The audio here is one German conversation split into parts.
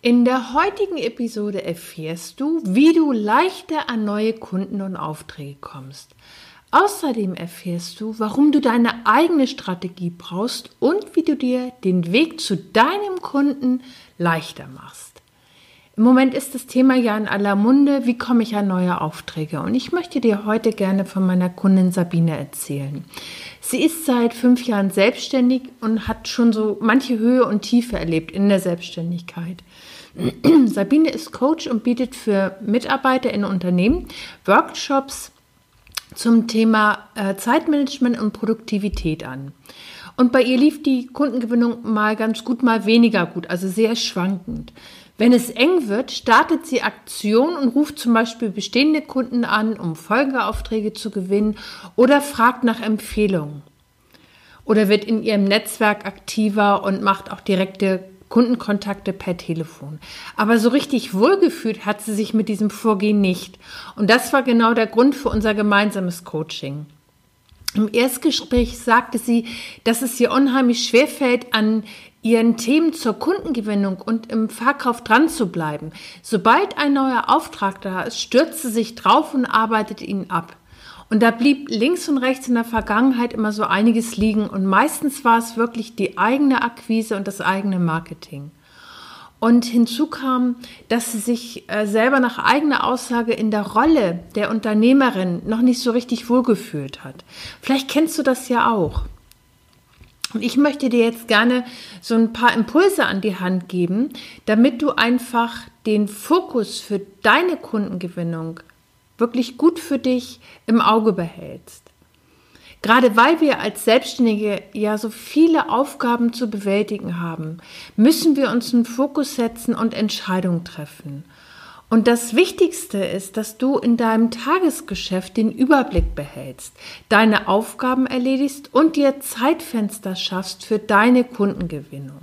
In der heutigen Episode erfährst du, wie du leichter an neue Kunden und Aufträge kommst. Außerdem erfährst du, warum du deine eigene Strategie brauchst und wie du dir den Weg zu deinem Kunden leichter machst. Im Moment ist das Thema ja in aller Munde, wie komme ich an neue Aufträge? Und ich möchte dir heute gerne von meiner Kundin Sabine erzählen. Sie ist seit fünf Jahren selbstständig und hat schon so manche Höhe und Tiefe erlebt in der Selbstständigkeit. Sabine ist Coach und bietet für Mitarbeiter in Unternehmen Workshops zum Thema äh, Zeitmanagement und Produktivität an. Und bei ihr lief die Kundengewinnung mal ganz gut, mal weniger gut, also sehr schwankend. Wenn es eng wird, startet sie Aktion und ruft zum Beispiel bestehende Kunden an, um Folgeaufträge zu gewinnen oder fragt nach Empfehlungen. Oder wird in ihrem Netzwerk aktiver und macht auch direkte Kundenkontakte per Telefon. Aber so richtig wohlgefühlt hat sie sich mit diesem Vorgehen nicht. Und das war genau der Grund für unser gemeinsames Coaching. Im Erstgespräch sagte sie, dass es ihr unheimlich schwerfällt, an ihren Themen zur Kundengewinnung und im Verkauf dran zu bleiben. Sobald ein neuer Auftrag da ist, stürzt sie sich drauf und arbeitet ihn ab. Und da blieb links und rechts in der Vergangenheit immer so einiges liegen und meistens war es wirklich die eigene Akquise und das eigene Marketing. Und hinzu kam, dass sie sich äh, selber nach eigener Aussage in der Rolle der Unternehmerin noch nicht so richtig wohlgefühlt hat. Vielleicht kennst du das ja auch. Und ich möchte dir jetzt gerne so ein paar Impulse an die Hand geben, damit du einfach den Fokus für deine Kundengewinnung wirklich gut für dich im Auge behältst. Gerade weil wir als Selbstständige ja so viele Aufgaben zu bewältigen haben, müssen wir uns einen Fokus setzen und Entscheidungen treffen. Und das Wichtigste ist, dass du in deinem Tagesgeschäft den Überblick behältst, deine Aufgaben erledigst und dir Zeitfenster schaffst für deine Kundengewinnung.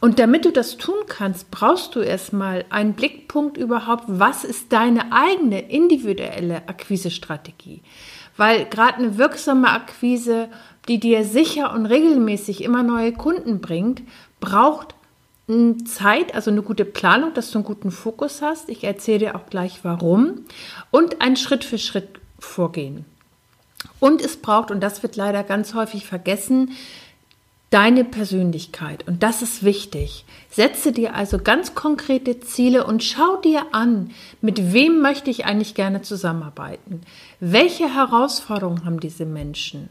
Und damit du das tun kannst, brauchst du erstmal einen Blickpunkt überhaupt, was ist deine eigene individuelle Akquisestrategie. Weil gerade eine wirksame Akquise, die dir sicher und regelmäßig immer neue Kunden bringt, braucht Zeit, also eine gute Planung, dass du einen guten Fokus hast. Ich erzähle dir auch gleich warum. Und ein Schritt für Schritt vorgehen. Und es braucht, und das wird leider ganz häufig vergessen, deine Persönlichkeit. Und das ist wichtig. Setze dir also ganz konkrete Ziele und schau dir an, mit wem möchte ich eigentlich gerne zusammenarbeiten? Welche Herausforderungen haben diese Menschen?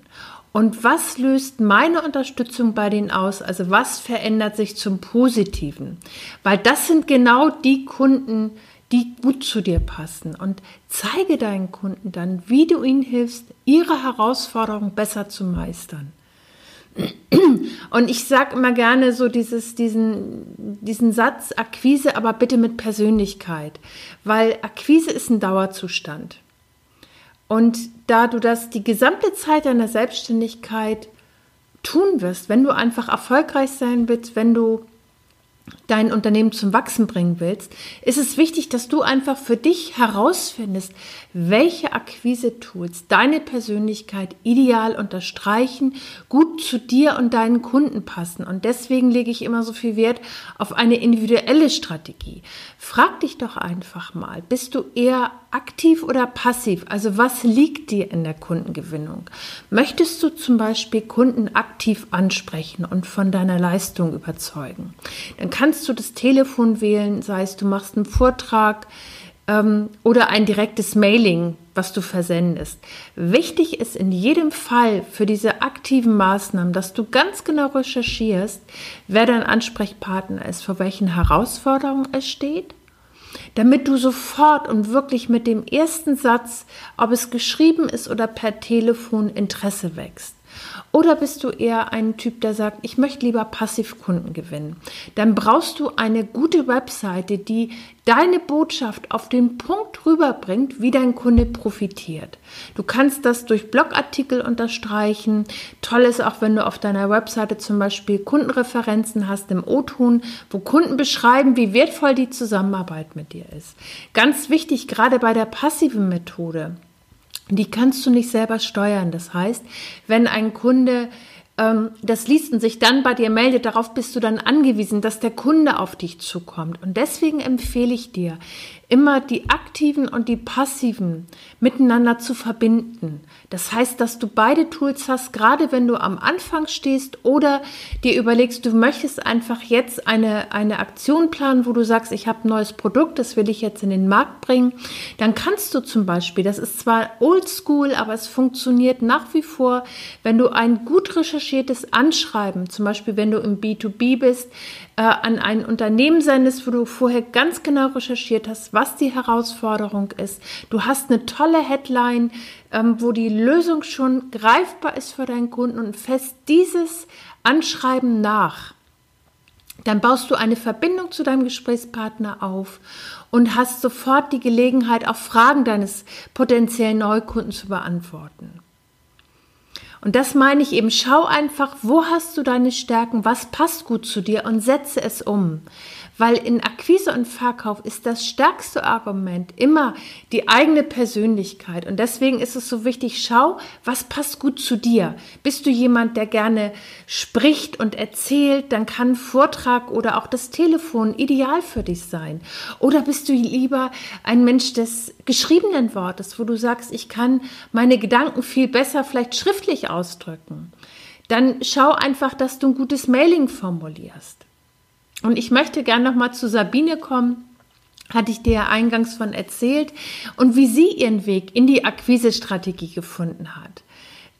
Und was löst meine Unterstützung bei denen aus? Also was verändert sich zum Positiven? Weil das sind genau die Kunden, die gut zu dir passen. Und zeige deinen Kunden dann, wie du ihnen hilfst, ihre Herausforderungen besser zu meistern. Und ich sage immer gerne so dieses, diesen, diesen Satz, Akquise, aber bitte mit Persönlichkeit, weil Akquise ist ein Dauerzustand. Und da du das die gesamte Zeit deiner Selbstständigkeit tun wirst, wenn du einfach erfolgreich sein willst, wenn du dein Unternehmen zum Wachsen bringen willst, ist es wichtig, dass du einfach für dich herausfindest, welche Akquise-Tools deine Persönlichkeit ideal unterstreichen, gut zu dir und deinen Kunden passen. Und deswegen lege ich immer so viel Wert auf eine individuelle Strategie. Frag dich doch einfach mal, bist du eher aktiv oder passiv? Also was liegt dir in der Kundengewinnung? Möchtest du zum Beispiel Kunden aktiv ansprechen und von deiner Leistung überzeugen? Dann kannst du das Telefon wählen, sei es du machst einen Vortrag ähm, oder ein direktes Mailing, was du versendest. Wichtig ist in jedem Fall für diese aktiven Maßnahmen, dass du ganz genau recherchierst, wer dein Ansprechpartner ist, vor welchen Herausforderungen es steht damit du sofort und wirklich mit dem ersten Satz, ob es geschrieben ist oder per Telefon, Interesse wächst. Oder bist du eher ein Typ, der sagt, ich möchte lieber Passivkunden gewinnen? Dann brauchst du eine gute Webseite, die deine Botschaft auf den Punkt rüberbringt, wie dein Kunde profitiert. Du kannst das durch Blogartikel unterstreichen. Toll ist auch, wenn du auf deiner Webseite zum Beispiel Kundenreferenzen hast im O-Ton, wo Kunden beschreiben, wie wertvoll die Zusammenarbeit mit dir ist. Ganz wichtig, gerade bei der passiven Methode. Die kannst du nicht selber steuern. Das heißt, wenn ein Kunde das liest und sich dann bei dir meldet, darauf bist du dann angewiesen, dass der Kunde auf dich zukommt. Und deswegen empfehle ich dir, immer die aktiven und die passiven miteinander zu verbinden. Das heißt, dass du beide Tools hast, gerade wenn du am Anfang stehst oder dir überlegst, du möchtest einfach jetzt eine, eine Aktion planen, wo du sagst, ich habe ein neues Produkt, das will ich jetzt in den Markt bringen. Dann kannst du zum Beispiel, das ist zwar oldschool, aber es funktioniert nach wie vor, wenn du ein gut recherchiertes Anschreiben, zum Beispiel wenn du im B2B bist, äh, an ein Unternehmen sendest, wo du vorher ganz genau recherchiert hast, was die Herausforderung ist. Du hast eine tolle Headline, ähm, wo die Lösung schon greifbar ist für deinen Kunden und fest dieses Anschreiben nach. Dann baust du eine Verbindung zu deinem Gesprächspartner auf und hast sofort die Gelegenheit, auch Fragen deines potenziellen Neukunden zu beantworten. Und das meine ich eben, schau einfach, wo hast du deine Stärken, was passt gut zu dir und setze es um. Weil in Akquise und Verkauf ist das stärkste Argument immer die eigene Persönlichkeit. Und deswegen ist es so wichtig, schau, was passt gut zu dir. Bist du jemand, der gerne spricht und erzählt, dann kann Vortrag oder auch das Telefon ideal für dich sein. Oder bist du lieber ein Mensch des geschriebenen Wortes, wo du sagst, ich kann meine Gedanken viel besser vielleicht schriftlich ausdrücken. Dann schau einfach, dass du ein gutes Mailing formulierst. Und ich möchte gerne noch mal zu Sabine kommen. Hatte ich dir ja eingangs von erzählt und wie sie ihren Weg in die Akquisestrategie gefunden hat.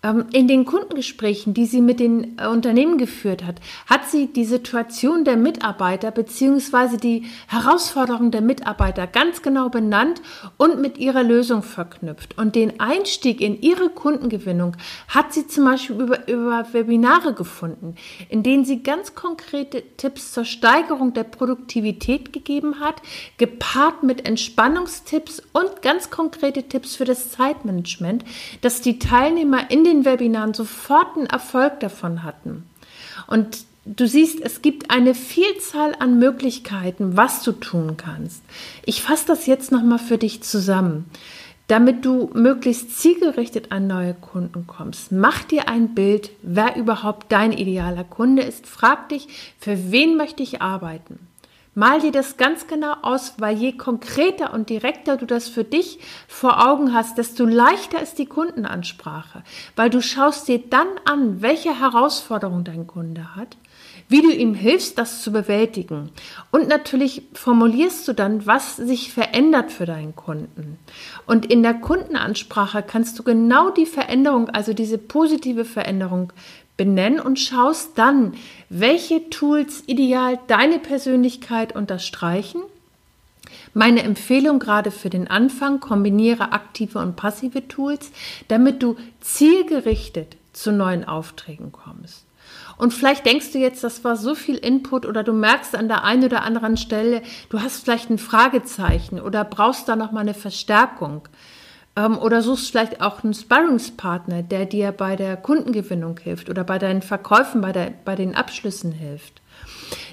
Ähm, in den Kundengesprächen, die sie mit den äh, Unternehmen geführt hat, hat sie die Situation der Mitarbeiter bzw. die Herausforderungen der Mitarbeiter ganz genau benannt und mit ihrer Lösung verknüpft. Und den Einstieg in ihre Kundengewinnung hat sie zum Beispiel über, über Webinare gefunden, in denen sie ganz konkrete Tipps zur Steigerung der Produktivität gegeben hat, gepaart mit Entspannungstipps und ganz konkrete Tipps für das Zeitmanagement, dass die Teilnehmer in den Webinaren sofort einen Erfolg davon hatten. Und du siehst, es gibt eine Vielzahl an Möglichkeiten, was du tun kannst. Ich fasse das jetzt nochmal für dich zusammen. Damit du möglichst zielgerichtet an neue Kunden kommst, mach dir ein Bild, wer überhaupt dein idealer Kunde ist. Frag dich, für wen möchte ich arbeiten? Mal dir das ganz genau aus, weil je konkreter und direkter du das für dich vor Augen hast, desto leichter ist die Kundenansprache, weil du schaust dir dann an, welche Herausforderung dein Kunde hat, wie du ihm hilfst, das zu bewältigen. Und natürlich formulierst du dann, was sich verändert für deinen Kunden. Und in der Kundenansprache kannst du genau die Veränderung, also diese positive Veränderung benennen und schaust dann, welche Tools ideal deine Persönlichkeit unterstreichen. Meine Empfehlung gerade für den Anfang, kombiniere aktive und passive Tools, damit du zielgerichtet zu neuen Aufträgen kommst. Und vielleicht denkst du jetzt, das war so viel Input oder du merkst an der einen oder anderen Stelle, du hast vielleicht ein Fragezeichen oder brauchst da noch mal eine Verstärkung. Ähm, oder suchst vielleicht auch einen Sparringspartner, der dir bei der Kundengewinnung hilft oder bei deinen Verkäufen, bei, der, bei den Abschlüssen hilft.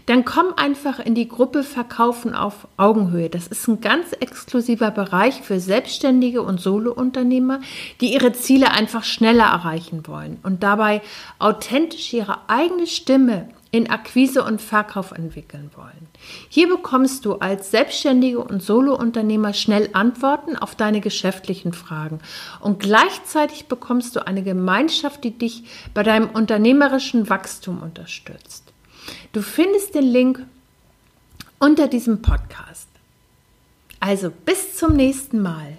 Dann komm einfach in die Gruppe Verkaufen auf Augenhöhe. Das ist ein ganz exklusiver Bereich für Selbstständige und Solounternehmer, die ihre Ziele einfach schneller erreichen wollen und dabei authentisch ihre eigene Stimme in Akquise und Verkauf entwickeln wollen. Hier bekommst du als Selbstständige und Solounternehmer schnell Antworten auf deine geschäftlichen Fragen und gleichzeitig bekommst du eine Gemeinschaft, die dich bei deinem unternehmerischen Wachstum unterstützt. Du findest den Link unter diesem Podcast. Also bis zum nächsten Mal.